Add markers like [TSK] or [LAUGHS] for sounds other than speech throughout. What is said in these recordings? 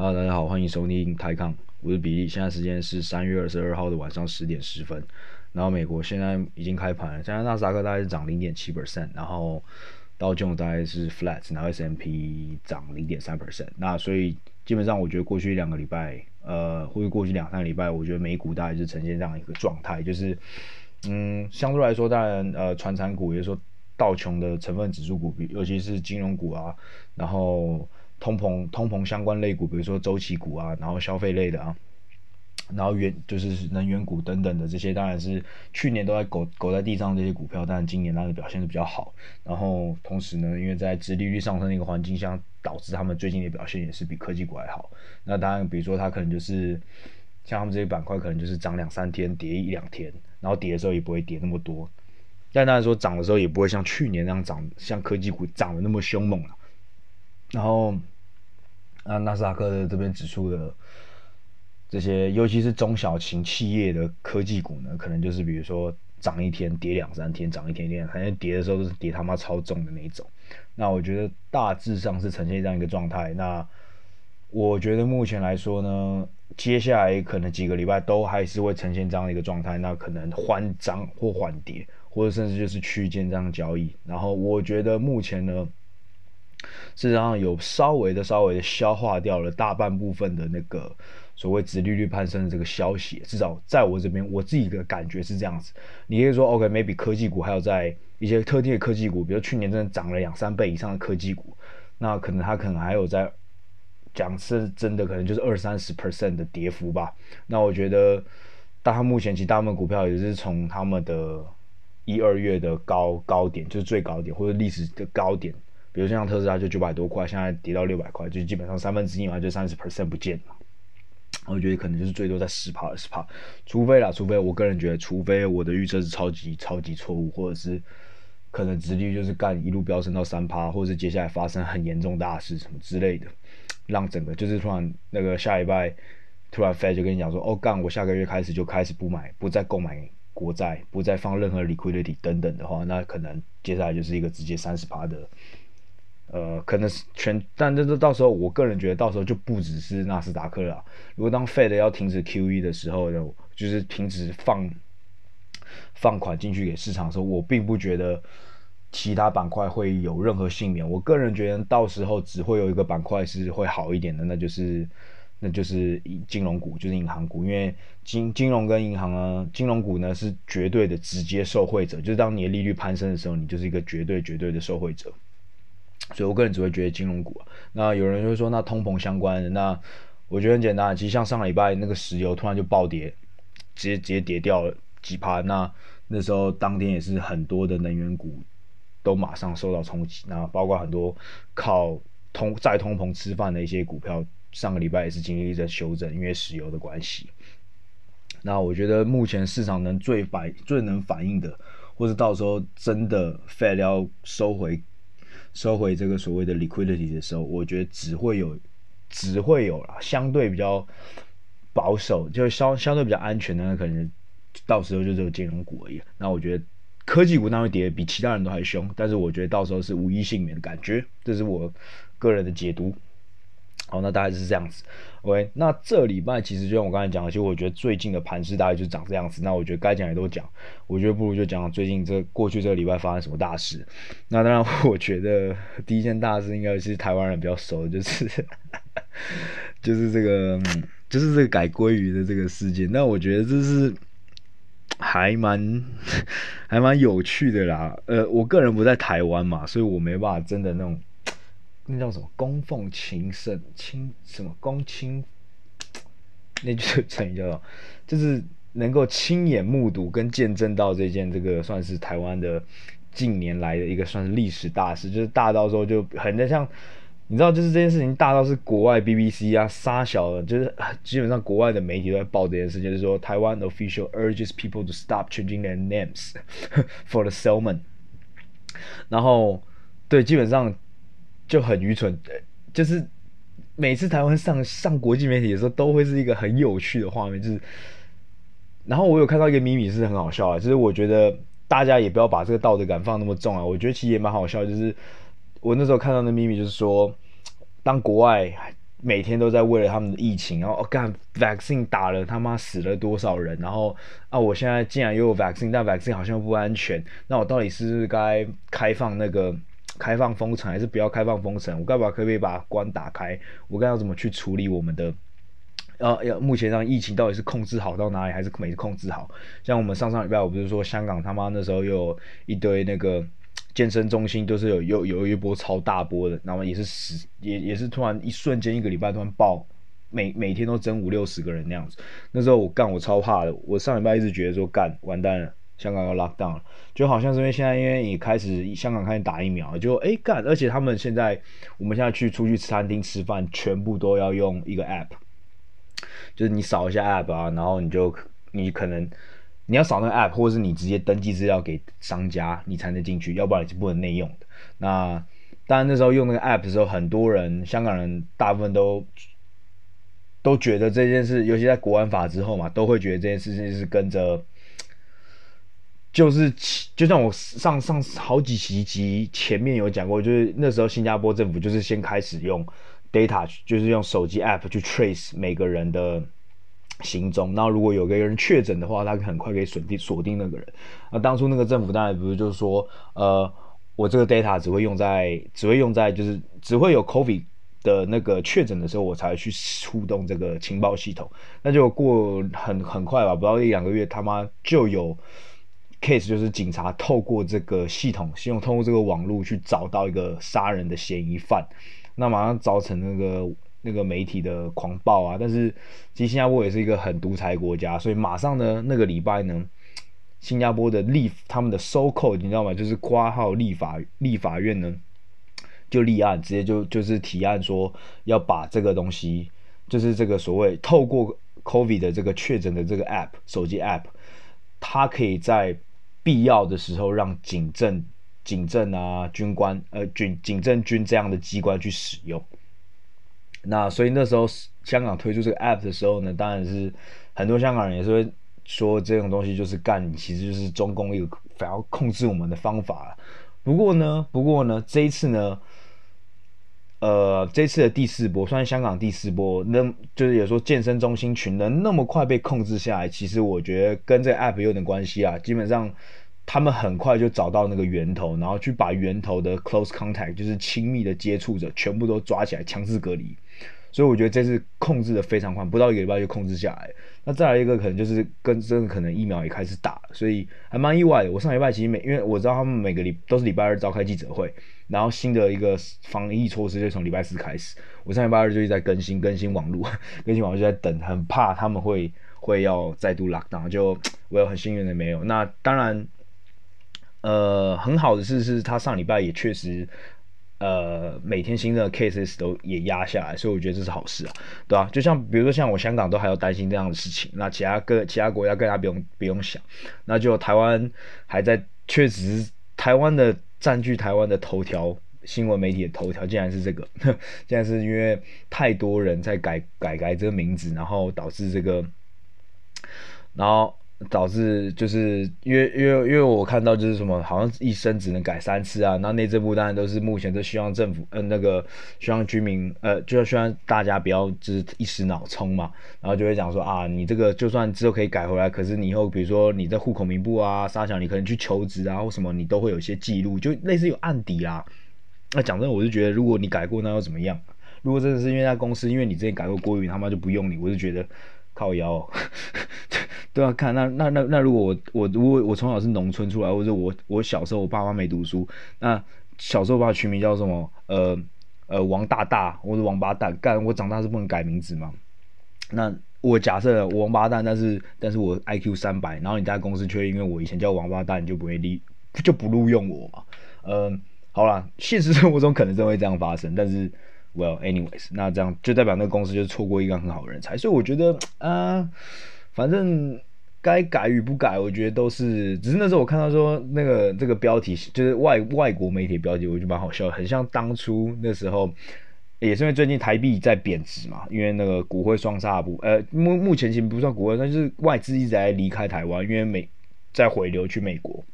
好大家好，欢迎收听台康，我是比利。现在时间是三月二十二号的晚上十点十分。然后美国现在已经开盘了，现在纳斯达克大概是涨零点七 percent，然后道琼大概是 flat，然后 S M P 涨零点三 percent。那所以基本上我觉得过去两个礼拜，呃，或者过去两三个礼拜，我觉得美股大概是呈现这样一个状态，就是嗯，相对来说，当然呃，传产股，也就是说道琼的成分指数股，尤其是金融股啊，然后。通膨、通膨相关类股，比如说周期股啊，然后消费类的啊，然后原就是能源股等等的这些，当然是去年都在狗狗在地上这些股票，但今年它的表现是比较好。然后同时呢，因为在殖利率上升的一个环境下，导致他们最近的表现也是比科技股还好。那当然，比如说它可能就是像他们这些板块，可能就是涨两三天，跌一两天，然后跌的时候也不会跌那么多。但当然说涨的时候也不会像去年那样涨，像科技股涨的那么凶猛了。然后，那纳斯达克的这边指数的这些，尤其是中小型企业的科技股呢，可能就是比如说涨一天跌两三天，涨一天跌两三天，跌的时候都是跌他妈超重的那一种。那我觉得大致上是呈现这样一个状态。那我觉得目前来说呢，接下来可能几个礼拜都还是会呈现这样的一个状态。那可能缓涨或缓跌，或者甚至就是区间这样交易。然后我觉得目前呢。事实上有稍微的、稍微的消化掉了大半部分的那个所谓殖利率攀升的这个消息，至少在我这边，我自己的感觉是这样子。你可以说，OK，maybe、科技股还有在一些特定的科技股，比如去年真的涨了两三倍以上的科技股，那可能它可能还有在讲是真的，可能就是二三十 percent 的跌幅吧。那我觉得，但它目前其实大部分股票也是从他们的一二月的高高点，就是最高点或者历史的高点。比如像特斯拉就九百多块，现在跌到六百块，就基本上三分之一嘛，就三十 percent 不见了。我觉得可能就是最多在十趴二十趴，除非啦，除非我个人觉得，除非我的预测是超级超级错误，或者是可能直率就是干一路飙升到三趴，或者是接下来发生很严重大事什么之类的，让整个就是突然那个下礼拜突然 Fed 就跟你讲说，哦干，我下个月开始就开始不买，不再购买国债，不再放任何 liquidity 等等的话，那可能接下来就是一个直接三十趴的。呃，可能是全，但这这到时候，我个人觉得到时候就不只是纳斯达克了。如果当 Fed 要停止 QE 的时候，就是停止放放款进去给市场的时候，我并不觉得其他板块会有任何幸免。我个人觉得到时候只会有一个板块是会好一点的，那就是那就是金融股，就是银行股，因为金金融跟银行啊，金融股呢是绝对的直接受惠者，就是当你的利率攀升的时候，你就是一个绝对绝对的受惠者。所以，我个人只会觉得金融股啊。那有人就会说，那通膨相关的，那我觉得很简单。其实像上个礼拜那个石油突然就暴跌，直接直接跌掉了几盘。那那时候当天也是很多的能源股都马上受到冲击。那包括很多靠通再通膨吃饭的一些股票，上个礼拜也是经历一阵修正，因为石油的关系。那我觉得目前市场能最反最能反应的，或者到时候真的 Fed 要收回。收回这个所谓的 liquidity 的时候，我觉得只会有，只会有啦，相对比较保守，就相相对比较安全的，那可能到时候就只有金融股而已。那我觉得科技股那会跌比其他人都还凶，但是我觉得到时候是无一幸免的感觉，这是我个人的解读。好，那大概就是这样子。OK，那这礼拜其实就像我刚才讲的，其实我觉得最近的盘势大概就长这样子。那我觉得该讲也都讲，我觉得不如就讲最近这过去这个礼拜发生什么大事。那当然，我觉得第一件大事应该是台湾人比较熟的，就是 [LAUGHS] 就是这个就是这个改鲑鱼的这个事件。那我觉得这是还蛮还蛮有趣的啦。呃，我个人不在台湾嘛，所以我没办法真的那种。那叫什么？供奉情圣亲什么公亲？[TSK] 那句成语叫做，就是能够亲眼目睹跟见证到这件这个算是台湾的近年来的一个算是历史大事，就是大到时候就很像，你知道，就是这件事情大到是国外 BBC 啊杀小的，就是基本上国外的媒体都在报这件事情，就是说台湾 official urges people to stop changing their names [LAUGHS] for the salmon。然后，对，基本上。就很愚蠢，就是每次台湾上上国际媒体的时候，都会是一个很有趣的画面。就是，然后我有看到一个秘密是很好笑啊，就是我觉得大家也不要把这个道德感放那么重啊。我觉得其实也蛮好笑，就是我那时候看到的秘密就是说，当国外每天都在为了他们的疫情，然后哦干 vaccine 打了他妈死了多少人，然后啊我现在竟然又有 vaccine，但 vaccine 好像不安全，那我到底是不是该开放那个开放封城，还是不要开放封城？我该不可不可以把关打开？我该要怎么去处理我们的？呃，要目前上疫情到底是控制好到哪里，还是没控制好？像我们上上礼拜，我不是说香港他妈那时候又有一堆那个。健身中心都是有有有一波超大波的，然后也是死也也是突然一瞬间一个礼拜突然爆，每每天都增五六十个人那样子。那时候我干我超怕的，我上礼拜一直觉得说干完蛋了，香港要 lock down 了，就好像是因为现在因为你开始香港开始打疫苗，就哎干，而且他们现在我们现在去出去餐厅吃饭，全部都要用一个 app，就是你扫一下 app 啊，然后你就你可能。你要扫那个 app，或者是你直接登记资料给商家，你才能进去，要不然你是不能内用的。那当然那时候用那个 app 的时候，很多人香港人大部分都都觉得这件事，尤其在国安法之后嘛，都会觉得这件事情是跟着，就是就像我上上好几期集前面有讲过，就是那时候新加坡政府就是先开始用 data，就是用手机 app 去 trace 每个人的。行踪，那如果有个人确诊的话，他很快可以锁定锁定那个人。那当初那个政府当然不是就是说，呃，我这个 data 只会用在只会用在就是只会有 COVID 的那个确诊的时候，我才去出动这个情报系统。那就过很很快吧，不到一两个月，他妈就有 case，就是警察透过这个系统，希望通过这个网络去找到一个杀人的嫌疑犯，那马上造成那个。那个媒体的狂暴啊，但是其实新加坡也是一个很独裁国家，所以马上呢，那个礼拜呢，新加坡的立他们的 so-called 你知道吗？就是括号立法立法院呢就立案，直接就就是提案说要把这个东西，就是这个所谓透过 COVID 的这个确诊的这个 app 手机 app，它可以在必要的时候让警政警政啊军官呃军警政军这样的机关去使用。那所以那时候香港推出这个 app 的时候呢，当然是很多香港人也是会说这种东西就是干，其实就是中共一个反要控制我们的方法。不过呢，不过呢，这一次呢，呃，这次的第四波，算香港第四波，那就是有说健身中心群能那么快被控制下来，其实我觉得跟这个 app 有点关系啊。基本上他们很快就找到那个源头，然后去把源头的 close contact，就是亲密的接触者，全部都抓起来，强制隔离。所以我觉得这次控制的非常快，不到一个礼拜就控制下来。那再来一个可能就是跟真的可能疫苗也开始打，所以还蛮意外的。我上礼拜其实每因为我知道他们每个礼都是礼拜二召开记者会，然后新的一个防疫措施就从礼拜四开始。我上礼拜二就一直在更新更新网络，更新网络就在等，很怕他们会会要再度 lock down。就我有很幸运的没有。那当然，呃，很好的事是他上礼拜也确实。呃，每天新的 cases 都也压下来，所以我觉得这是好事啊，对吧、啊？就像比如说像我香港都还要担心这样的事情，那其他各其他国家更加不用不用想，那就台湾还在，确实台湾的占据台湾的头条新闻媒体的头条，竟然是这个，[LAUGHS] 竟然是因为太多人在改改改这个名字，然后导致这个，然后。导致就是因为因为因为我看到就是什么好像一生只能改三次啊，那内政部当然都是目前都希望政府呃那个希望居民呃就希望大家不要就是一时脑冲嘛，然后就会讲说啊你这个就算之后可以改回来，可是你以后比如说你在户口名簿啊、沙小你可能去求职啊或什么你都会有一些记录，就类似有案底啊。那讲真，我就觉得如果你改过那又怎么样？如果真的是因为那公司因为你之前改过国语，他妈就不用你，我就觉得。靠腰，[LAUGHS] 对啊，看那那那那如果我我如果我从小是农村出来，或者我我小时候我爸妈没读书，那小时候把我取名叫什么？呃呃王大大或者王八蛋，干我长大是不能改名字吗？那我假设我王八蛋，但是但是我 IQ 三百，然后你在公司却因为我以前叫王八蛋，你就不会利就不录用我嘛？嗯、呃，好啦，现实生活中可能真会这样发生，但是。Well, anyways，那这样就代表那个公司就错过一个很好的人才，所以我觉得啊、反正该改与不改，我觉得都是。只是那时候我看到说那个这个标题就是外外国媒体标题，我觉得蛮好笑，很像当初那时候，也是因为最近台币在贬值嘛，因为那个股汇双杀不，呃，目目前其实不算股汇，但是外资一直在离开台湾，因为美在回流去美国。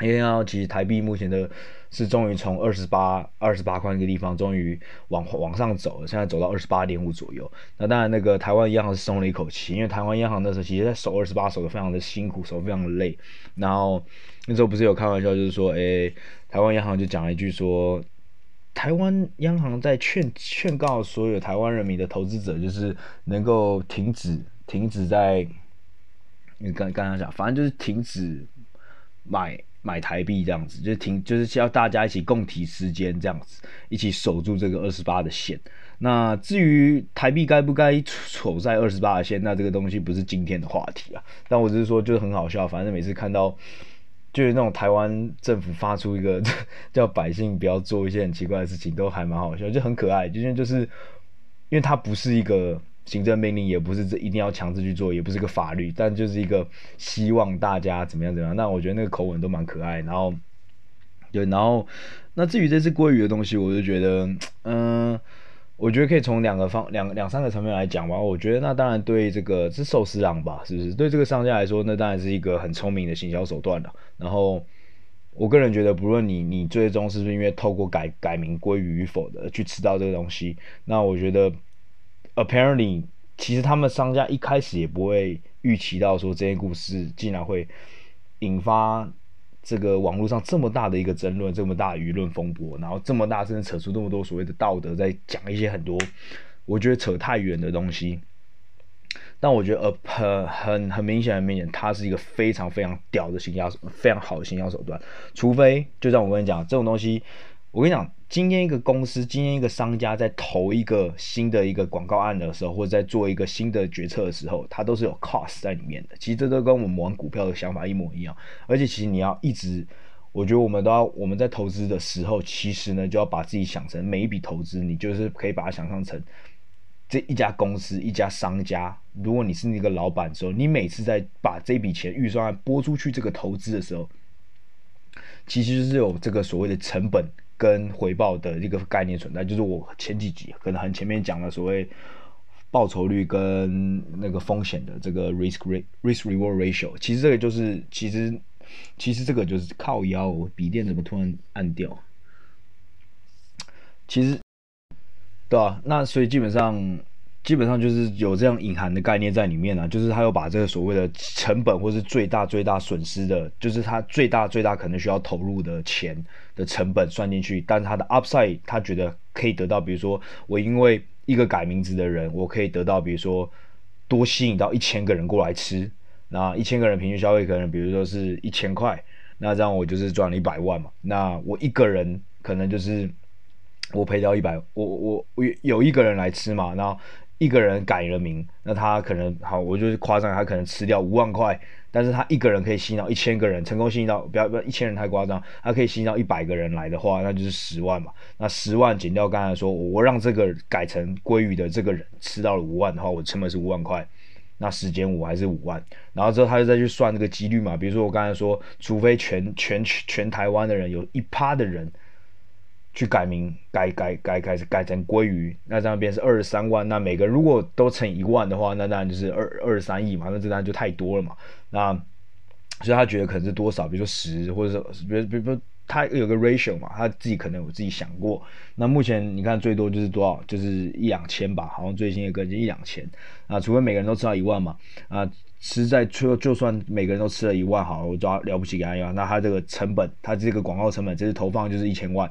因为其实台币目前的是终于从二十八二十八块那个地方终于往往上走了，现在走到二十八点五左右。那当然，那个台湾央行是松了一口气，因为台湾央行那时候其实在守二十八守的非常的辛苦，守非常的累。然后那时候不是有开玩笑，就是说，诶，台湾央行就讲了一句说，台湾央行在劝劝告所有台湾人民的投资者，就是能够停止停止在，你刚刚才讲，反正就是停止买。买台币这样子，就是停，就是要大家一起共体时间这样子，一起守住这个二十八的线。那至于台币该不该守在二十八的线，那这个东西不是今天的话题啊。但我只是说，就是很好笑，反正每次看到就是那种台湾政府发出一个 [LAUGHS] 叫百姓不要做一些很奇怪的事情，都还蛮好笑，就很可爱。就是就是因为它不是一个。行政命令也不是这一定要强制去做，也不是个法律，但就是一个希望大家怎么样怎么样。那我觉得那个口吻都蛮可爱。然后，对，然后那至于这次鲑鱼的东西，我就觉得，嗯、我觉得可以从两个方两两三个层面来讲吧。我觉得那当然对这个是寿司郎吧，是不是？对这个商家来说，那当然是一个很聪明的行销手段了。然后，我个人觉得，不论你你最终是不是因为透过改改名鲑鱼与否的去吃到这个东西，那我觉得。Apparently，其实他们商家一开始也不会预期到说这些故事竟然会引发这个网络上这么大的一个争论，这么大舆论风波，然后这么大声扯出这么多所谓的道德，在讲一些很多我觉得扯太远的东西。但我觉得呃很很很明显很明显，它是一个非常非常屌的行销，非常好的行销手段。除非就像我跟你讲这种东西。我跟你讲，今天一个公司，今天一个商家在投一个新的一个广告案的时候，或者在做一个新的决策的时候，它都是有 cost 在里面的。其实这都跟我们玩股票的想法一模一样。而且其实你要一直，我觉得我们都要我们在投资的时候，其实呢就要把自己想成每一笔投资，你就是可以把它想象成这一家公司、一家商家。如果你是那个老板的时候，你每次在把这笔钱预算拨出去这个投资的时候，其实是有这个所谓的成本。跟回报的一个概念存在，就是我前几集可能很前面讲了所谓报酬率跟那个风险的这个 risk rate risk reward ratio，其实这个就是其实其实这个就是靠腰，我笔电怎么突然按掉？其实对啊，那所以基本上。基本上就是有这样隐含的概念在里面呢、啊，就是他要把这个所谓的成本或是最大最大损失的，就是他最大最大可能需要投入的钱的成本算进去，但是他的 upside 他觉得可以得到，比如说我因为一个改名字的人，我可以得到，比如说多吸引到一千个人过来吃，那一千个人平均消费可能比如说是一千块，那这样我就是赚了一百万嘛，那我一个人可能就是我赔掉一百，我我我有一个人来吃嘛，然后。一个人改了名，那他可能好，我就是夸张，他可能吃掉五万块，但是他一个人可以吸引到一千个人，成功吸引到不要不要一千人太夸张，他可以吸引到一百个人来的话，那就是十万嘛。那十万减掉刚才说我让这个改成鲑鱼的这个人吃到了五万的话，我成本是五万块，那十减五还是五万，然后之后他就再去算这个几率嘛，比如说我刚才说，除非全全全台湾的人有一趴的人。去改名，改改改改改成鲑鱼，那这样变是二十三万。那每个人如果都乘以一万的话，那当然就是二二十三亿嘛。那这当然就太多了嘛。那所以他觉得可能是多少，比如说十，或者是比如比如说他有个 ratio 嘛，他自己可能有自己想过。那目前你看最多就是多少，就是一两千吧，好像最新的个就一两千。啊，除非每个人都吃到一万嘛。啊，实在就就算每个人都吃了一万，好了，我抓了不起给他一万，那他这个成本，他这个广告成本，这次投放就是一千万。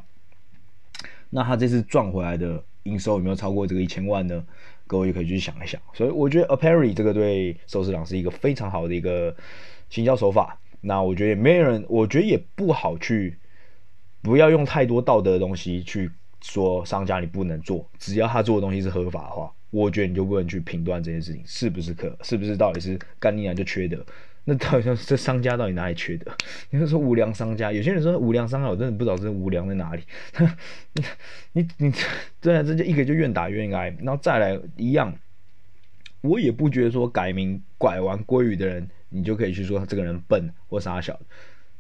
那他这次赚回来的营收有没有超过这个一千万呢？各位也可以去想一想。所以我觉得 Apparently 这个对寿司郎是一个非常好的一个行销手法。那我觉得也没人，我觉得也不好去，不要用太多道德的东西去说商家你不能做。只要他做的东西是合法的话，我觉得你就不能去评断这件事情是不是可，是不是到底是干你娘就缺德。那到底像这商家到底哪里缺德？你说说无良商家，有些人说无良商家，我真的不知道这无良在哪里。[LAUGHS] 你你对啊，这就一个就愿打愿挨，然后再来一样，我也不觉得说改名拐完鲑鱼的人，你就可以去说他这个人笨或傻小。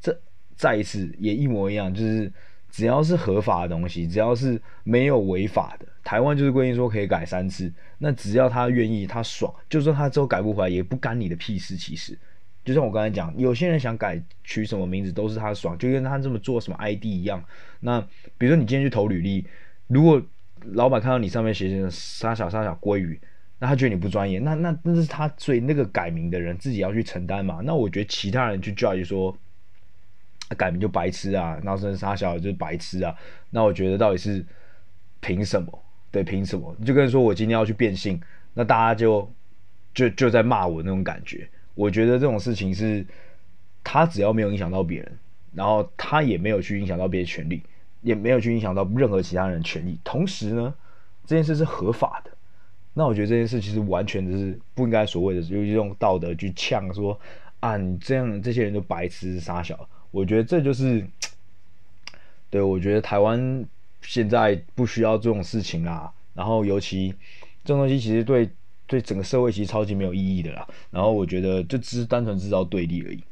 这再一次也一模一样，就是只要是合法的东西，只要是没有违法的，台湾就是规定说可以改三次，那只要他愿意，他爽，就算他之后改不回来，也不干你的屁事，其实。就像我刚才讲，有些人想改取什么名字都是他爽，就跟他这么做什么 ID 一样。那比如说你今天去投履历，如果老板看到你上面写着“沙小沙小鲑鱼”，那他觉得你不专业，那那那是他所以那个改名的人自己要去承担嘛。那我觉得其他人去 judge 说改名就白痴啊，然后甚至杀小就是白痴啊，那我觉得到底是凭什么？对，凭什么？就跟说我今天要去变性，那大家就就就在骂我那种感觉。我觉得这种事情是，他只要没有影响到别人，然后他也没有去影响到别人权利，也没有去影响到任何其他人的权利。同时呢，这件事是合法的。那我觉得这件事其实完全就是不应该所谓的用道德去呛说啊，你这样这些人都白痴傻小。我觉得这就是，对，我觉得台湾。现在不需要这种事情啦，然后尤其这种东西其实对对整个社会其实超级没有意义的啦。然后我觉得就只是单纯制造对立而已。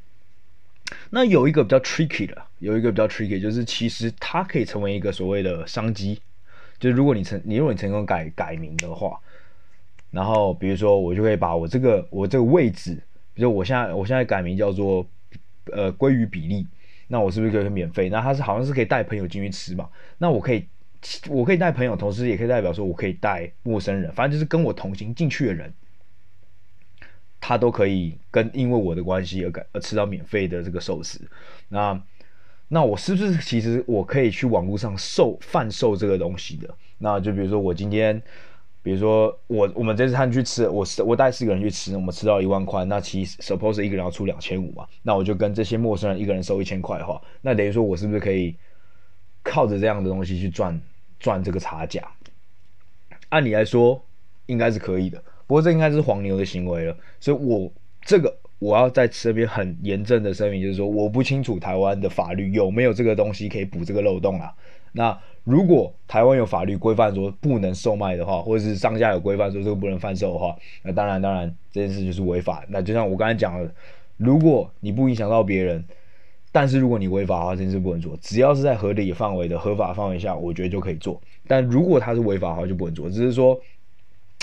那有一个比较 tricky 的，有一个比较 tricky 就是其实它可以成为一个所谓的商机，就是如果你成你如果你成功改改名的话，然后比如说我就可以把我这个我这个位置，比如我现在我现在改名叫做呃鲑鱼比例。那我是不是可以免费？那他是好像是可以带朋友进去吃嘛？那我可以，我可以带朋友，同时也可以代表说我可以带陌生人，反正就是跟我同行进去的人，他都可以跟因为我的关系而感而吃到免费的这个寿司。那那我是不是其实我可以去网络上售贩售这个东西的？那就比如说我今天。比如说我我们这次他去吃，我我带四个人去吃，我们吃到一万块，那其实 suppose 一个人要出两千五嘛，那我就跟这些陌生人一个人收一千块的话，那等于说我是不是可以靠着这样的东西去赚赚这个差价？按理来说应该是可以的，不过这应该是黄牛的行为了，所以我这个我要在这边很严正的声明，就是说我不清楚台湾的法律有没有这个东西可以补这个漏洞啊。那如果台湾有法律规范说不能售卖的话，或者是商家有规范说这个不能贩售的话，那当然当然这件事就是违法。那就像我刚才讲的，如果你不影响到别人，但是如果你违法的话，这件事不能做。只要是在合理范围的合法范围下，我觉得就可以做。但如果它是违法的话，就不能做。只是说，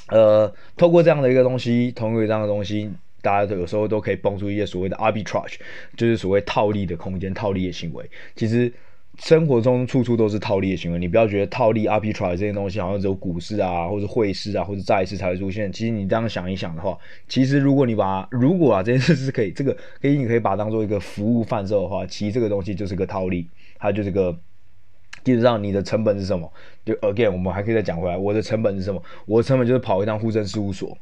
呃，透过这样的一个东西，通过这样的东西，大家都有时候都可以蹦出一些所谓的 arbitrage，就是所谓套利的空间、套利的行为。其实。生活中处处都是套利的行为，你不要觉得套利 arbitrage 这些东西好像只有股市啊，或者汇市啊，或者债市才会出现。其实你这样想一想的话，其实如果你把如果啊这件事是可以，这个可以你可以把它当做一个服务贩售的话，其实这个东西就是个套利，它就是个基本上你的成本是什么？就 again 我们还可以再讲回来，我的成本是什么？我的成本就是跑一趟户政事务所，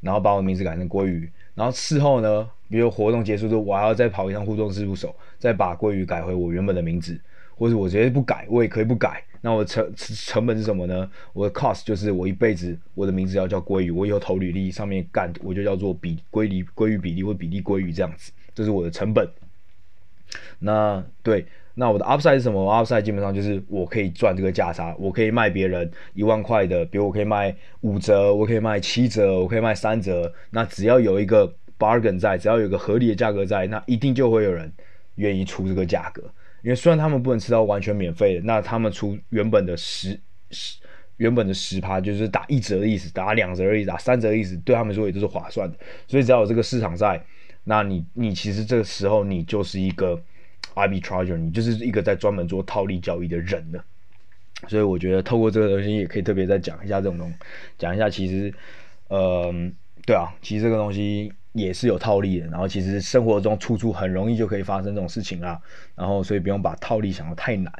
然后把我的名字改成鲑鱼，然后事后呢？比如活动结束之后，我还要再跑一趟互动事务所，再把鲑鱼改回我原本的名字，或者我直接不改，我也可以不改。那我成成本是什么呢？我的 cost 就是我一辈子我的名字要叫鲑鱼，我以后投履历上面干我就叫做比鲑鱼鲑鱼比例或比例鲑鱼这样子，这是我的成本。那对，那我的 upside 是什么？upside 基本上就是我可以赚这个价差，我可以卖别人一万块的，比如我可以卖五折，我可以卖七折，我可以卖三折。那只要有一个 bargain 在，只要有个合理的价格在，那一定就会有人愿意出这个价格。因为虽然他们不能吃到完全免费的，那他们出原本的十十原本的十趴，就是打一折的意思，打两折的意思，打三折的意思，对他们说也都是划算的。所以只要有这个市场在，那你你其实这个时候你就是一个 arbitrager，你就是一个在专门做套利交易的人了。所以我觉得透过这个东西也可以特别再讲一下这种东西，讲一下其实，呃，对啊，其实这个东西。也是有套利的，然后其实生活中处处很容易就可以发生这种事情啦，然后所以不用把套利想得太难。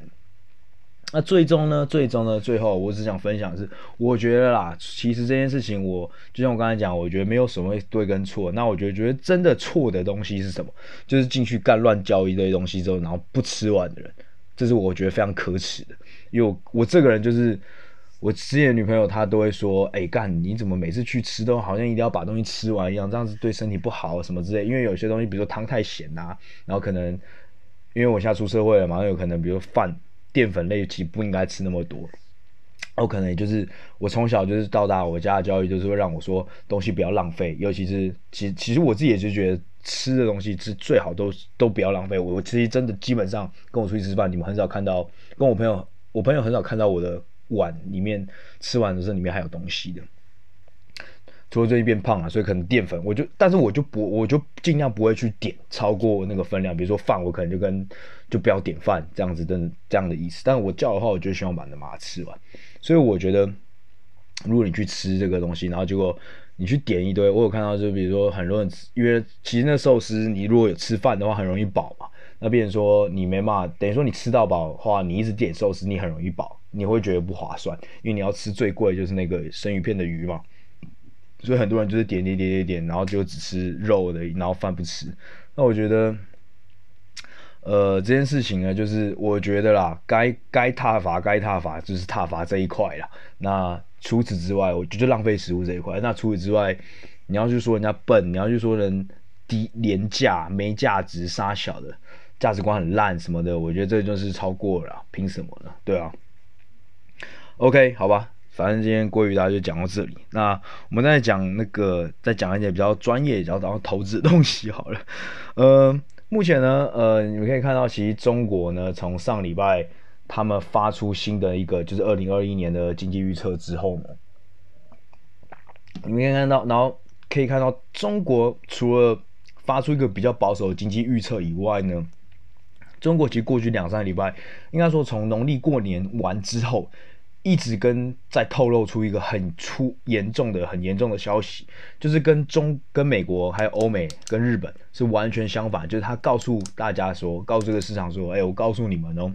那最终呢？最终呢？最后我只想分享的是，我觉得啦，其实这件事情我就像我刚才讲，我觉得没有什么对跟错。那我觉得觉得真的错的东西是什么？就是进去干乱交一堆东西之后，然后不吃完的人，这是我觉得非常可耻的。因为我，我这个人就是。我之前的女朋友她都会说：“哎、干你怎么每次去吃都好像一定要把东西吃完一样，这样子对身体不好什么之类。因为有些东西，比如说汤太咸呐、然后可能因为我现在出社会了嘛，有可能比如饭淀粉类其实不应该吃那么多。我可能也就是我从小就是到大，我家的教育就是会让我说东西不要浪费，尤其是其其实我自己也就觉得吃的东西是最好都都不要浪费。我我其实真的基本上跟我出去吃饭，你们很少看到跟我朋友，我朋友很少看到我的。碗里面吃完的时候，里面还有东西的。除了最近变胖了，所以可能淀粉我就，但是我就不，我就尽量不会去点超过那个分量。比如说饭，我可能就跟就不要点饭这样子的这样的意思。但是我叫的话，我就希望把那把它吃完。所以我觉得，如果你去吃这个东西，然后结果你去点一堆，我有看到就比如说很多人吃，因为其实那寿司你如果有吃饭的话，很容易饱嘛。那变成说你没办法，等于说你吃到饱的话，你一直点寿司，你很容易饱，你会觉得不划算，因为你要吃最贵就是那个生鱼片的鱼嘛。所以很多人就是点点点点点，然后就只吃肉的，然后饭不吃。那我觉得，呃，这件事情呢，就是我觉得啦，该该踏伐该踏伐就是踏伐这一块啦。那除此之外，我觉得浪费食物这一块。那除此之外，你要去说人家笨，你要去说人低廉价没价值杀小的价值观很烂什么的，我觉得这就是超过了，凭什么呢？对啊。OK，好吧。反正今天鲑鱼大家就讲到这里，那我们再讲那个，再讲一点比较专业、比较然后投资东西好了。[LAUGHS] 呃，目前呢，呃，你们可以看到，其实中国呢，从上礼拜他们发出新的一个就是二零二一年的经济预测之后呢，你们可以看到，然后可以看到，中国除了发出一个比较保守的经济预测以外呢，中国其实过去两三个礼拜，应该说从农历过年完之后。一直跟在透露出一个很出严重的、很严重的消息，就是跟中、跟美国、还有欧美、跟日本是完全相反。就是他告诉大家说，告诉这个市场说，哎，我告诉你们哦，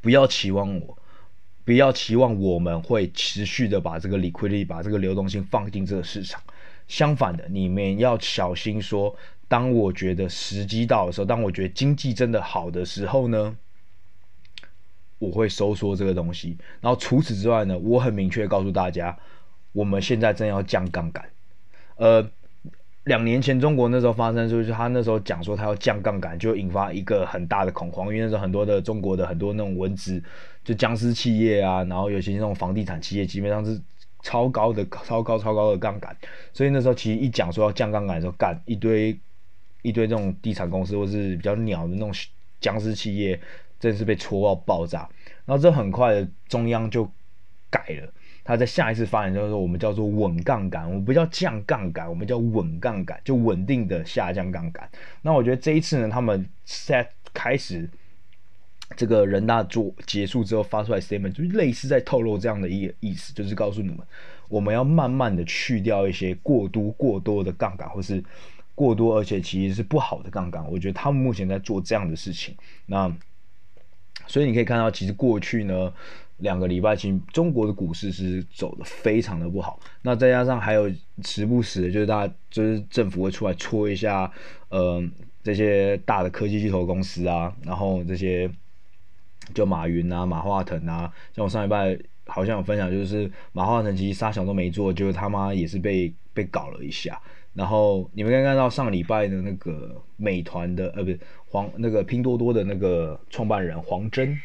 不要期望我，不要期望我们会持续的把这个 liquidity、把这个流动性放进这个市场。相反的，你们要小心说，当我觉得时机到的时候，当我觉得经济真的好的时候呢，我会收缩这个东西，然后除此之外呢，我很明确告诉大家，我们现在正要降杠杆。呃，两年前中国那时候发生，就是他那时候讲说他要降杠杆，就引发一个很大的恐慌，因为那时候很多的中国的很多那种蚊子，就僵尸企业啊，然后尤其那种房地产企业，基本上是超高的、超高、超高的杠杆。所以那时候其实一讲说要降杠杆的时候，干一堆一堆这种地产公司或是比较鸟的那种僵尸企业。真是被戳到爆炸，然后这很快的中央就改了，他在下一次发言就是说，我们叫做稳杠杆，我们不叫降杠杆，我们叫稳杠杆，就稳定的下降杠杆。那我觉得这一次呢，他们 set 开始这个人大做结束之后发出来 statement，就类似在透露这样的一个意思，就是告诉你们，我们要慢慢的去掉一些过多过多的杠杆，或是过多而且其实是不好的杠杆。我觉得他们目前在做这样的事情，那。所以你可以看到，其实过去呢两个礼拜，其实中国的股市是走的非常的不好。那再加上还有时不时的，就是大家就是政府会出来戳一下，呃，这些大的科技巨头公司啊，然后这些就马云啊、马化腾啊，像我上礼拜好像有分享，就是马化腾其实啥小都没做，就是他妈也是被被搞了一下。然后你们刚刚看到上礼拜的那个美团的呃，不是黄那个拼多多的那个创办人黄峥，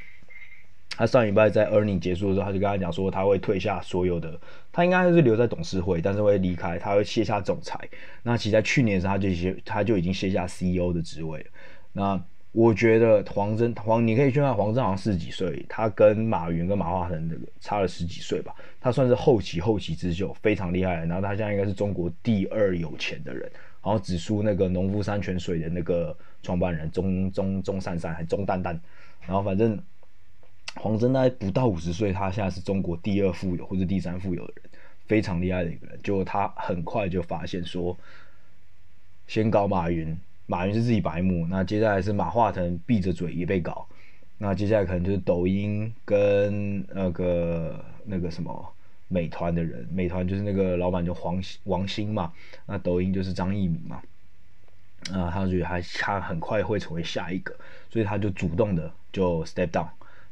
他上礼拜在 earning 结束的时候，他就跟他讲说他会退下所有的，他应该是留在董事会，但是会离开，他会卸下总裁。那其实在去年的时候他就卸他就已经卸下 CEO 的职位。那我觉得黄峥黄，你可以去看黄峥好像十几岁，他跟马云跟马化腾这个差了十几岁吧，他算是后起后起之秀，非常厉害。然后他现在应该是中国第二有钱的人，然后只输那个农夫山泉水的那个创办人钟钟钟珊珊还钟丹丹。然后反正黄峥呢不到五十岁，他现在是中国第二富有或者第三富有的人，非常厉害的一个人。结果他很快就发现说，先搞马云。马云是自己白目，那接下来是马化腾闭着嘴也被搞，那接下来可能就是抖音跟那个那个什么美团的人，美团就是那个老板就黄王兴嘛，那抖音就是张一鸣嘛，啊，他觉得他他很快会成为下一个，所以他就主动的就 step down。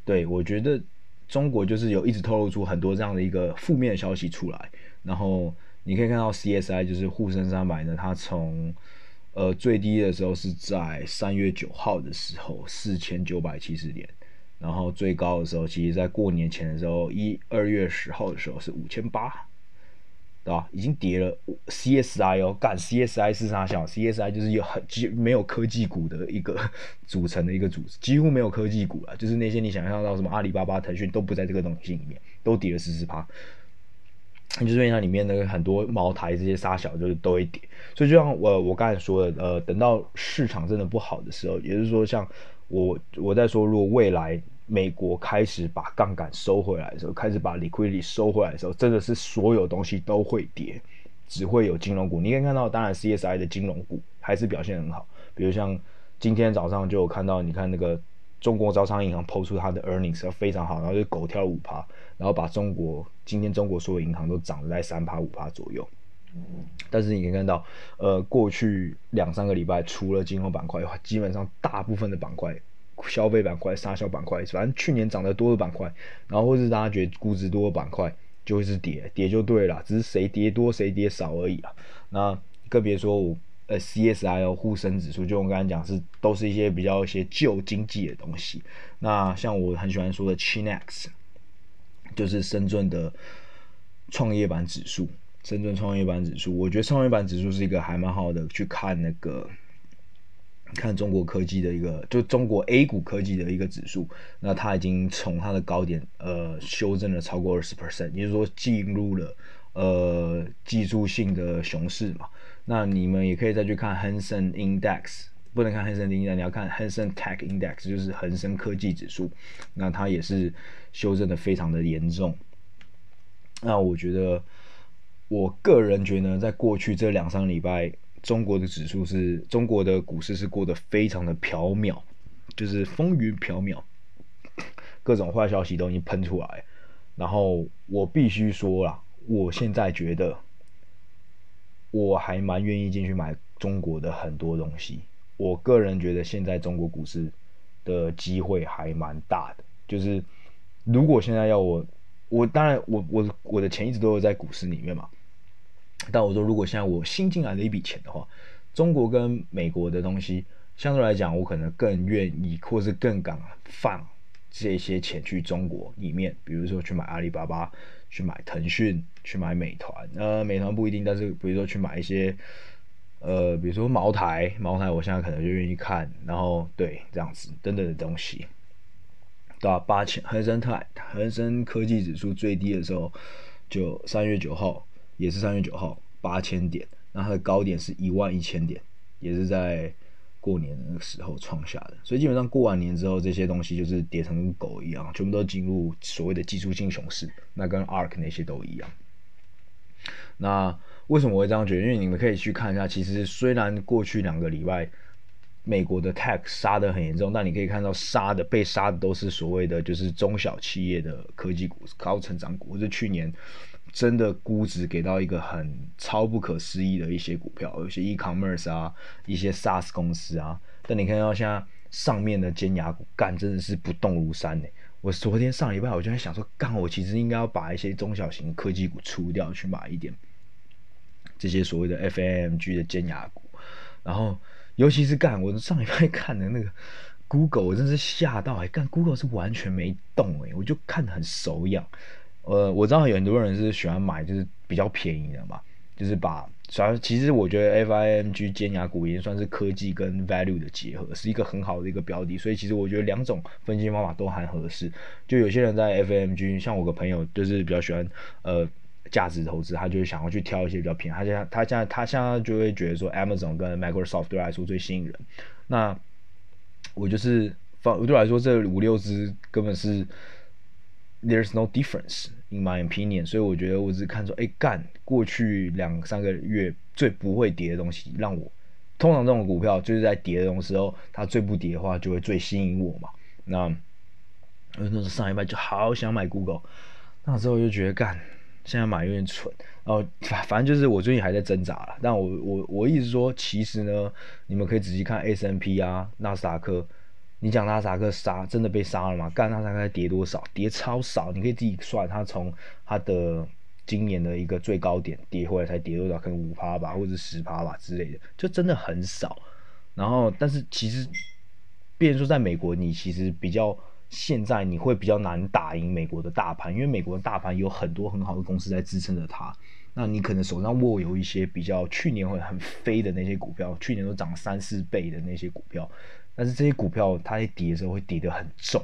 对，我觉得中国就是有一直透露出很多这样的一个负面消息出来，然后你可以看到 CSI 就是沪深三百呢，它从呃，最低的时候是在三月九号的时候，四千九百七十点，然后最高的时候，其实在过年前的时候，一二月十号的时候是五千八，对吧？已经跌了 CSI 哦，干 CSI 是啥小？CSI 就是有很几没有科技股的一个 [LAUGHS] 组成的一个组织，几乎没有科技股了，就是那些你想象到什么阿里巴巴、腾讯都不在这个东西里面，都跌了四十趴。就是因为它里面的很多茅台这些沙小就是都会跌，所以就像我我刚才说的，呃，等到市场真的不好的时候，也就是说，像我我在说，如果未来美国开始把杠杆收回来的时候，开始把 liquidity 收回来的时候，真的是所有东西都会跌，只会有金融股。你可以看到，当然 CSI 的金融股还是表现很好，比如像今天早上就有看到，你看那个。中国招商银行抛出它的 earnings 非常好，然后就狗跳五趴，然后把中国今天中国所有银行都涨在三趴五趴左右。但是你可以看到，呃，过去两三个礼拜，除了金融板块，基本上大部分的板块，消费板块、沙小板块，反正去年涨得多的板块，然后或是大家觉得估值多的板块，就会是跌，跌就对了，只是谁跌多谁跌少而已啊。那更别说我。呃，CSI 哦，沪深指数，就我刚才讲是，都是一些比较一些旧经济的东西。那像我很喜欢说的 Chinex，就是深圳的创业板指数，深圳创业板指数，我觉得创业板指数是一个还蛮好的去看那个看中国科技的一个，就中国 A 股科技的一个指数。那它已经从它的高点呃修正了超过二十 percent，也就是说进入了呃技术性的熊市嘛。那你们也可以再去看恒生 Index，不能看恒生 Index，你要看恒生 Tech Index，就是恒生科技指数。那它也是修正的非常的严重。那我觉得，我个人觉得，在过去这两三个礼拜，中国的指数是，中国的股市是过得非常的飘渺，就是风云飘渺，各种坏消息都已经喷出来。然后我必须说啦，我现在觉得。我还蛮愿意进去买中国的很多东西。我个人觉得现在中国股市的机会还蛮大的。就是如果现在要我，我当然我我我的钱一直都有在股市里面嘛。但我说如果现在我新进来的一笔钱的话，中国跟美国的东西相对来讲，我可能更愿意或是更敢放这些钱去中国里面，比如说去买阿里巴巴。去买腾讯，去买美团，呃，美团不一定，但是比如说去买一些，呃，比如说茅台，茅台我现在可能就愿意看，然后对这样子等等的东西，对吧？八千，恒生泰，恒生科技指数最低的时候就三月九号，也是三月九号八千点，那它的高点是一万一千点，也是在。过年的时候创下的，所以基本上过完年之后，这些东西就是跌成跟狗一样，全部都进入所谓的技术性熊市。那跟 ARK 那些都一样。那为什么我会这样觉得？因为你们可以去看一下，其实虽然过去两个礼拜美国的 Tech 杀得很严重，但你可以看到杀的被杀的都是所谓的就是中小企业的科技股、高成长股，或者去年。真的估值给到一个很超不可思议的一些股票，有些 e-commerce 啊，一些 SaaS 公司啊。但你看到现在上面的尖牙股干真的是不动如山呢。我昨天上礼拜我就在想说，干我其实应该要把一些中小型科技股出掉，去买一点这些所谓的 FAMG 的尖牙股。然后尤其是干我上礼拜看的那个 Google，我真是吓到哎，干 Google 是完全没动哎，我就看得很手痒。呃，我知道有很多人是喜欢买，就是比较便宜的嘛，就是把主要其实我觉得 FIMG 尖牙股已经算是科技跟 value 的结合，是一个很好的一个标的，所以其实我觉得两种分析方法都还合适。就有些人在 FIMG，像我个朋友就是比较喜欢呃价值投资，他就想要去挑一些比较便宜，他现在他现在他现在就会觉得说 Amazon 跟 Microsoft 对来说最吸引人。那我就是放对我来说这五六只根本是。There's no difference in my opinion，所以我觉得我只看说，哎、干过去两三个月最不会跌的东西，让我通常这种股票就是在跌的时候，它最不跌的话就会最吸引我嘛。那那时候上一半就好想买 Google，那时候就觉得干现在买有点蠢，然后反反正就是我最近还在挣扎了。但我我我一直说，其实呢，你们可以仔细看 S&P 啊，纳斯达克。你讲纳斯达克杀真的被杀了吗？干纳斯达克跌多少？跌超少，你可以自己算，它从它的今年的一个最高点跌回来才跌多少？可能五趴吧，或者十趴吧之类的，就真的很少。然后，但是其实，变成说在美国，你其实比较现在你会比较难打赢美国的大盘，因为美国的大盘有很多很好的公司在支撑着它。那你可能手上握有一些比较去年会很飞的那些股票，去年都涨三四倍的那些股票。但是这些股票它在跌的时候会跌得很重，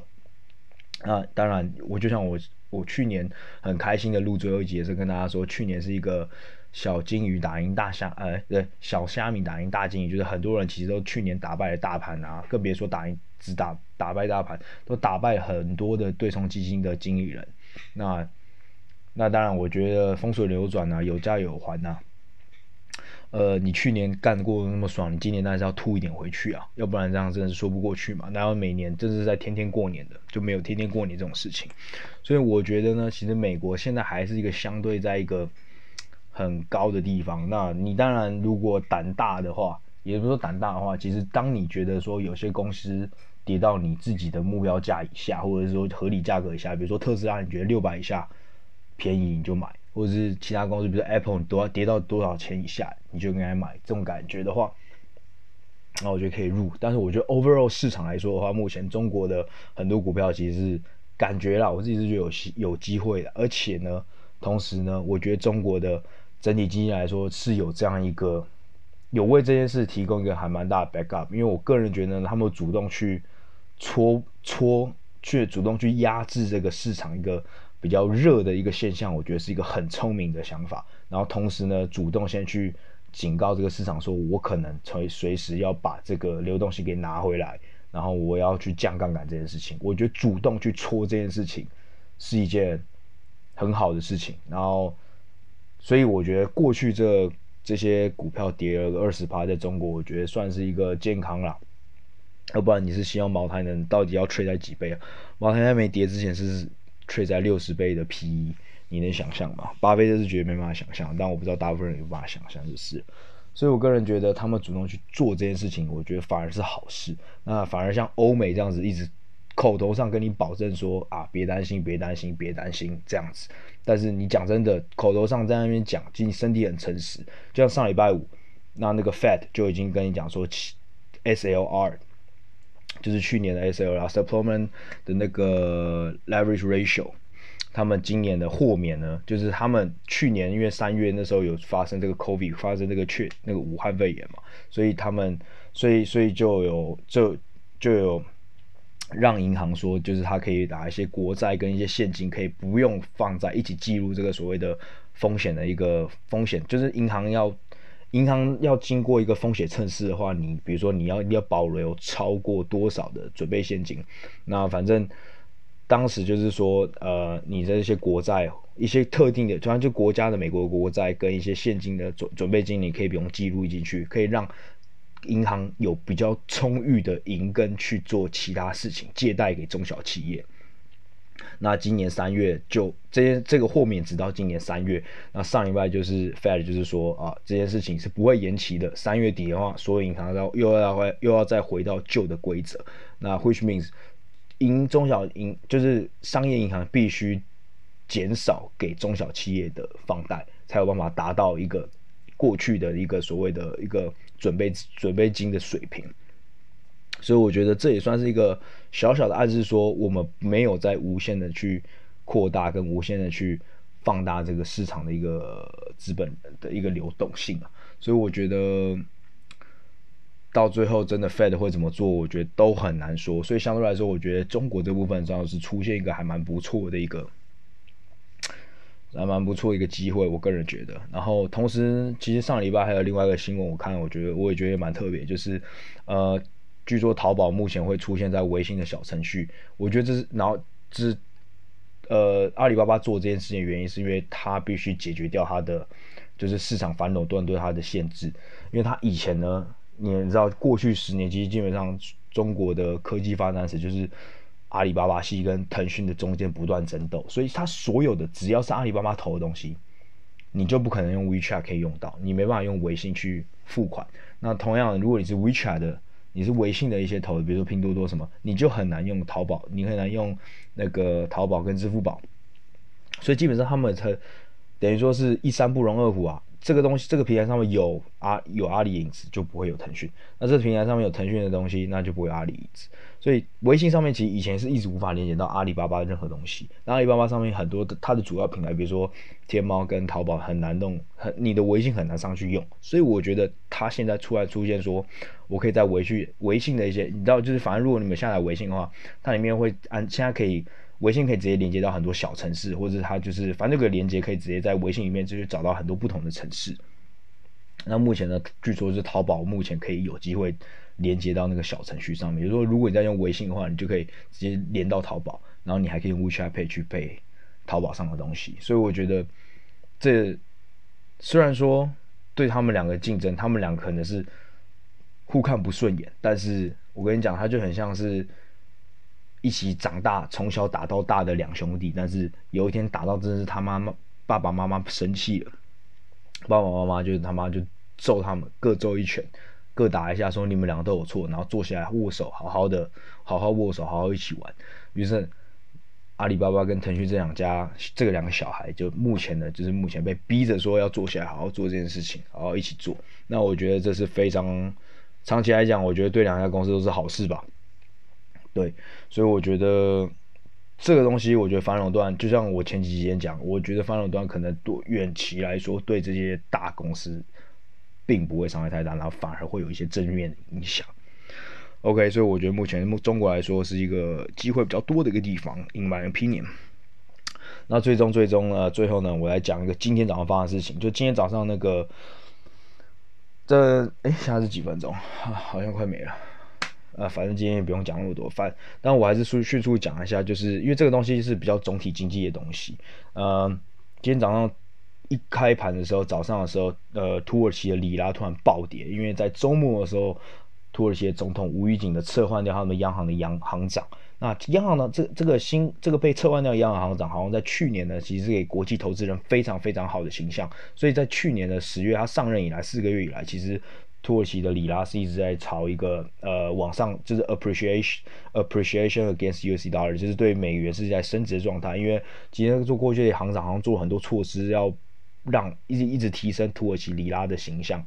那当然，我就像我我去年很开心的录最后一集，也是跟大家说，去年是一个小金鱼打赢大虾，呃，对，小虾米打赢大金鱼，就是很多人其实都去年打败了大盘啊，更别说打赢只打打败大盘，都打败很多的对冲基金的经理人。那那当然，我觉得风水流转啊，有价有还呐、啊。呃，你去年干过那么爽，你今年当然是要吐一点回去啊，要不然这样真的是说不过去嘛。然后每年真是在天天过年的，就没有天天过年这种事情。所以我觉得呢，其实美国现在还是一个相对在一个很高的地方。那你当然如果胆大的话，也不是说胆大的话，其实当你觉得说有些公司跌到你自己的目标价以下，或者说合理价格以下，比如说特斯拉，你觉得六百以下便宜你就买。或者是其他公司，比如 Apple，你都要跌到多少钱以下，你就应该买。这种感觉的话，那我觉得可以入。但是我觉得 overall 市场来说的话，目前中国的很多股票其实是感觉啦，我自己是觉得有有机会的。而且呢，同时呢，我觉得中国的整体经济来说是有这样一个有为这件事提供一个还蛮大的 backup。因为我个人觉得呢，他们主动去戳戳，去主动去压制这个市场一个。比较热的一个现象，我觉得是一个很聪明的想法。然后同时呢，主动先去警告这个市场，说我可能随随时要把这个流动性给拿回来，然后我要去降杠杆这件事情。我觉得主动去戳这件事情是一件很好的事情。然后，所以我觉得过去这这些股票跌了二十趴，在中国，我觉得算是一个健康了。要不然你是希望茅台能到底要吹在几倍啊？茅台在没跌之前是。却在六十倍的 PE，你能想象吗？巴菲特是绝对没办法想象，但我不知道大部分人有办法想象就是。所以我个人觉得他们主动去做这件事情，我觉得反而是好事。那反而像欧美这样子，一直口头上跟你保证说啊，别担心，别担心，别担心这样子，但是你讲真的，口头上在那边讲，其实你身体很诚实。就像上礼拜五，那那个 Fed 就已经跟你讲说，SLR。就是去年的 SLR supplement 的那个 leverage ratio，他们今年的豁免呢，就是他们去年因为三月那时候有发生这个 COVID 发生这个确那个武汉肺炎嘛，所以他们所以所以就有就就有让银行说，就是他可以拿一些国债跟一些现金可以不用放在一起记录这个所谓的风险的一个风险，就是银行要。银行要经过一个风险测试的话，你比如说你要你要保留超过多少的准备现金，那反正当时就是说，呃，你的一些国债，一些特定的，就像就国家的美国国债跟一些现金的准准备金，你可以不用记录进去，可以让银行有比较充裕的银根去做其他事情，借贷给中小企业。那今年三月就这件这个豁免直到今年三月。那上礼拜就是 Fed 就是说啊，这件事情是不会延期的。三月底的话，所有银行要又要回又要再回到旧的规则。那 which means 银中小银就是商业银行必须减少给中小企业的放贷，才有办法达到一个过去的一个所谓的一个准备准备金的水平。所以我觉得这也算是一个小小的暗示，说我们没有在无限的去扩大跟无限的去放大这个市场的一个资本的一个流动性啊。所以我觉得到最后真的 Fed 会怎么做，我觉得都很难说。所以相对来说，我觉得中国这部分主要是出现一个还蛮不错的一个 [TSK] 还蛮不错一个机会，我个人觉得。然后同时，其实上礼拜还有另外一个新闻，我看我觉得我也觉得蛮特别，就是呃。据说淘宝目前会出现在微信的小程序，我觉得这是，然后这是，呃，阿里巴巴做这件事情原因是因为它必须解决掉它的，就是市场反垄断对它的限制，因为它以前呢，你知道过去十年其实基本上中国的科技发展史就是阿里巴巴系跟腾讯的中间不断争斗，所以它所有的只要是阿里巴巴投的东西，你就不可能用 WeChat 可以用到，你没办法用微信去付款。那同样，如果你是 WeChat 的。你是微信的一些投，比如说拼多多什么，你就很难用淘宝，你很难用那个淘宝跟支付宝，所以基本上他们才等于说是一山不容二虎啊。这个东西，这个平台上面有阿有阿里影子，就不会有腾讯。那这平台上面有腾讯的东西，那就不会有阿里影子。所以微信上面其实以前是一直无法连接到阿里巴巴任何东西。那阿里巴巴上面很多的它的主要平台，比如说天猫跟淘宝很难弄，很你的微信很难上去用。所以我觉得它现在出来出现说，我可以在微信微信的一些，你知道就是反正如果你们下载微信的话，它里面会按现在可以微信可以直接连接到很多小城市，或者它就是反正这个连接可以直接在微信里面就是找到很多不同的城市。那目前呢，据说是淘宝目前可以有机会连接到那个小程序上面，比如说如果你在用微信的话，你就可以直接连到淘宝，然后你还可以用 WeChat Pay 去配淘宝上的东西。所以我觉得这虽然说对他们两个竞争，他们两个可能是互看不顺眼，但是我跟你讲，他就很像是。一起长大，从小打到大的两兄弟，但是有一天打到真的是他妈妈爸爸妈妈生气了，爸爸妈妈就是他妈就揍他们，各揍一拳，各打一下，说你们两个都有错，然后坐下来握手，好好的，好好握手，好好一起玩。于是阿里巴巴跟腾讯这两家，这两个小孩，就目前的，就是目前被逼着说要坐下来好好做这件事情，好好一起做。那我觉得这是非常长期来讲，我觉得对两家公司都是好事吧。对，所以我觉得这个东西，我觉得反垄断，就像我前几天讲，我觉得反垄断可能对远期来说，对这些大公司并不会伤害太大，然后反而会有一些正面影响。OK，所以我觉得目前中国来说是一个机会比较多的一个地方，in my opinion。那最终最终呢，最后呢，我来讲一个今天早上发生的事情，就今天早上那个，这哎，现在是几分钟？[LAUGHS] 好像快没了。呃，反正今天也不用讲那么多，反，但我还是迅迅速讲一下，就是因为这个东西是比较总体经济的东西。呃，今天早上一开盘的时候，早上的时候，呃，土耳其的里拉突然暴跌，因为在周末的时候，土耳其总统无预警的撤换掉他们央行的央行长。那央行呢，这这个新这个被撤换掉央行行长，好像在去年呢，其实是给国际投资人非常非常好的形象。所以在去年的十月，他上任以来四个月以来，其实。土耳其的里拉是一直在朝一个呃往上，就是 appreciation appreciation against US dollar，就是对美元是在升值的状态。因为今天做过去的行长好像做了很多措施，要让一直一直提升土耳其里拉的形象。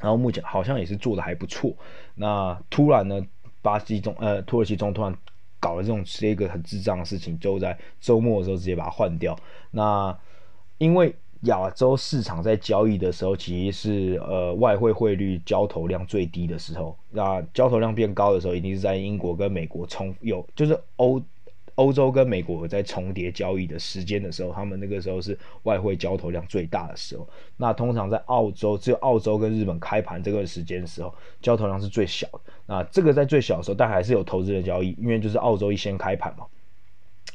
然后目前好像也是做的还不错。那突然呢，巴西中呃土耳其总突然搞了这种是一个很智障的事情，就在周末的时候直接把它换掉。那因为。亚洲市场在交易的时候，其实是呃外汇汇率交投量最低的时候。那交投量变高的时候，一定是在英国跟美国重有，就是欧欧洲跟美国在重叠交易的时间的时候，他们那个时候是外汇交投量最大的时候。那通常在澳洲，只有澳洲跟日本开盘这个时间的时候，交投量是最小的。那这个在最小的时候，但还是有投资人交易，因为就是澳洲一先开盘嘛。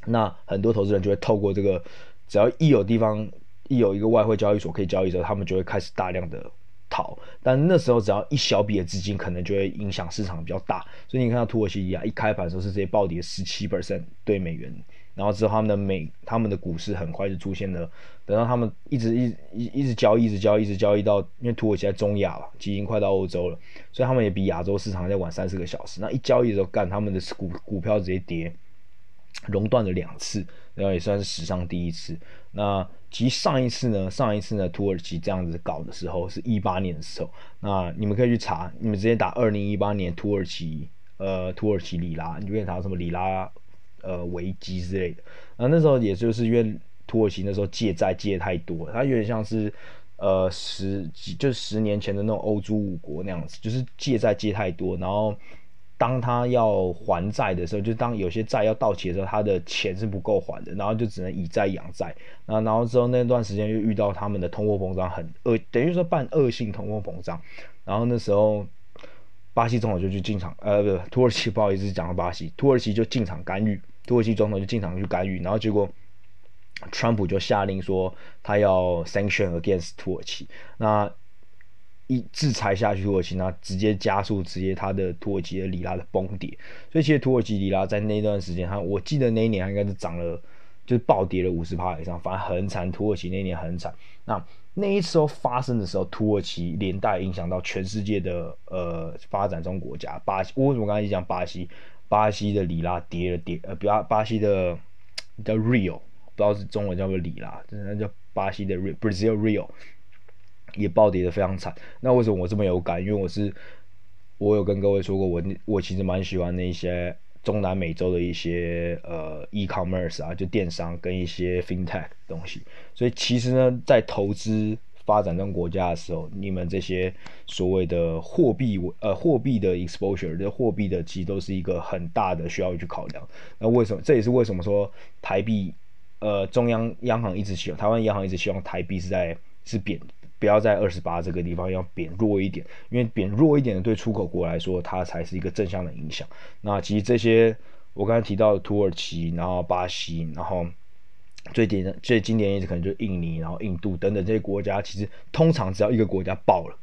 那很多投资人就会透过这个，只要一有地方。一有一个外汇交易所可以交易的时候，他们就会开始大量的逃。但那时候只要一小笔的资金，可能就会影响市场比较大。所以你看到土耳其啊，一开盘的时候是直接暴跌十七 percent 对美元，然后之后他们的美他们的股市很快就出现了。等到他们一直一一一直交易，一直交易，一直交易到，因为土耳其在中亚了，已经快到欧洲了，所以他们也比亚洲市场还在晚三四个小时。那一交易的时候，干他们的股股票直接跌，熔断了两次，然后也算是史上第一次。那其实上一次呢，上一次呢，土耳其这样子搞的时候是一八年的时候。那你们可以去查，你们直接打二零一八年土耳其，呃，土耳其里拉，你就可以查什么里拉，呃，危机之类的。那那时候也就是因为土耳其那时候借债借太多，它有点像是，呃，十几就十年前的那种欧洲五国那样子，就是借债借太多，然后。当他要还债的时候，就当有些债要到期的时候，他的钱是不够还的，然后就只能以债养债。那然后之后那段时间又遇到他们的通货膨胀很恶，等于说半恶性通货膨胀。然后那时候巴西总统就去进场，呃，不，土耳其不好意思讲到巴西，土耳其就进场干预，土耳其总统就进场去干预，然后结果川普就下令说他要 sanction against 土耳其。那一制裁下去，土耳其那直接加速，直接它的土耳其的里拉的崩跌。所以其实土耳其里拉在那段时间，它我记得那一年它应该是涨了，就是暴跌了五十趴以上，反正很惨。土耳其那一年很惨。那那一时候发生的时候，土耳其连带影响到全世界的呃发展中国家。巴西，我为什么刚才讲巴西？巴西的里拉跌了跌，呃，比较巴西的叫 Real，不知道是中文叫做里拉，真的叫巴西的 Real，Brazil Real。也暴跌的非常惨。那为什么我这么有感？因为我是，我有跟各位说过，我我其实蛮喜欢那些中南美洲的一些呃 e-commerce 啊，就电商跟一些 fintech 东西。所以其实呢，在投资发展中国家的时候，你们这些所谓的货币呃货币的 exposure，这货币的其实都是一个很大的需要去考量。那为什么？这也是为什么说台币呃中央央行一直希望台湾央行一直希望台币是在是贬，不要在二十八这个地方要贬弱一点，因为贬弱一点的对出口国来说，它才是一个正向的影响。那其实这些我刚才提到的土耳其，然后巴西，然后。最典、最经典的例子可能就是印尼，然后印度等等这些国家，其实通常只要一个国家爆了，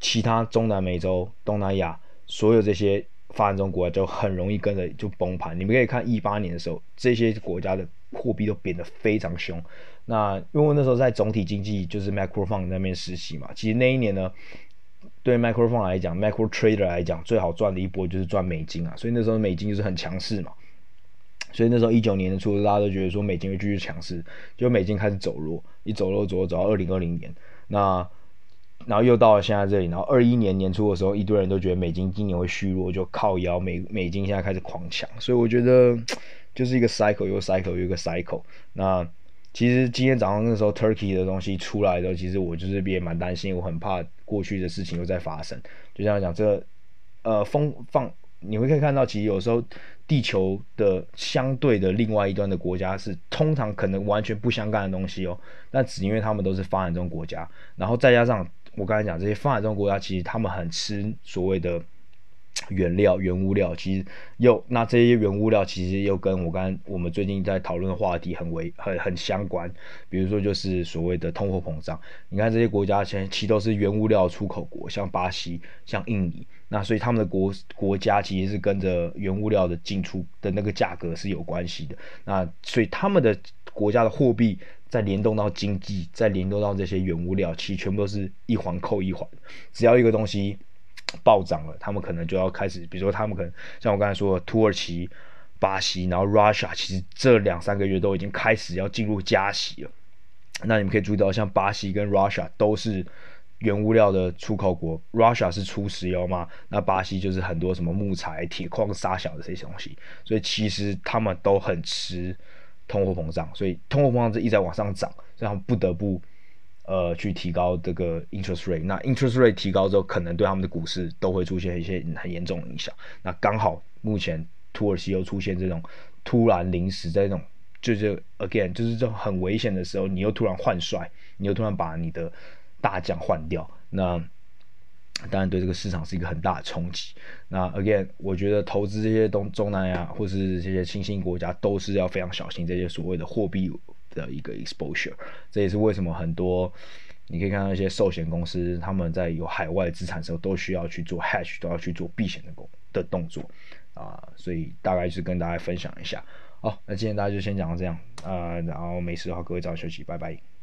其他中南美洲、东南亚所有这些发展中国家就很容易跟着就崩盘。你们可以看一八年的时候，这些国家的货币都贬得非常凶。那因为那时候在总体经济就是 Macro Fund 那边实习嘛，其实那一年呢，对 Macro Fund 来讲，Macro Trader 来讲，最好赚的一波就是赚美金啊，所以那时候美金就是很强势嘛。所以那时候一九年的初，大家都觉得说美金会继续强势，就美金开始走弱，一走弱走弱走到二零二零年，那然后又到了现在这里，然后二一年年初的时候，一堆人都觉得美金今年会虚弱，就靠腰美美金现在开始狂强，所以我觉得 [TSK] 就是一个 cycle 又 cycle 又一个 cycle。那其实今天早上那时候 Turkey 的东西出来的时候，其实我就是也蛮担心，我很怕过去的事情又在发生。就像讲这呃风放。你会可以看到，其实有时候地球的相对的另外一端的国家是通常可能完全不相干的东西哦。那只因为他们都是发展中国家，然后再加上我刚才讲这些发展中国家，其实他们很吃所谓的原料、原物料。其实又那这些原物料其实又跟我刚我们最近在讨论的话题很为很很相关。比如说就是所谓的通货膨胀。你看这些国家其实其实都是原物料出口国，像巴西、像印尼。那所以他们的国国家其实是跟着原物料的进出的那个价格是有关系的。那所以他们的国家的货币再联动到经济，再联动到这些原物料，其实全部都是一环扣一环。只要一个东西暴涨了，他们可能就要开始，比如说他们可能像我刚才说的土耳其、巴西，然后 Russia，其实这两三个月都已经开始要进入加息了。那你们可以注意到，像巴西跟 Russia 都是。原物料的出口国，Russia 是出石油嘛？那巴西就是很多什么木材、铁矿、沙小的这些东西，所以其实他们都很吃通货膨胀，所以通货膨胀是一直在往上涨，所以他们不得不呃去提高这个 interest rate。那 interest rate 提高之后，可能对他们的股市都会出现一些很严重的影响。那刚好目前土耳其又出现这种突然临时在这种，就是 again 就是这种很危险的时候，你又突然换帅，你又突然把你的大将换掉，那当然对这个市场是一个很大的冲击。那 again，我觉得投资这些东中南亚或是这些新兴国家都是要非常小心这些所谓的货币的一个 exposure。这也是为什么很多你可以看到一些寿险公司他们在有海外资产的时候都需要去做 hedge，都要去做避险的工的动作啊。所以大概就是跟大家分享一下。好，那今天大家就先讲到这样啊，然后没事的话各位早点休息，拜拜。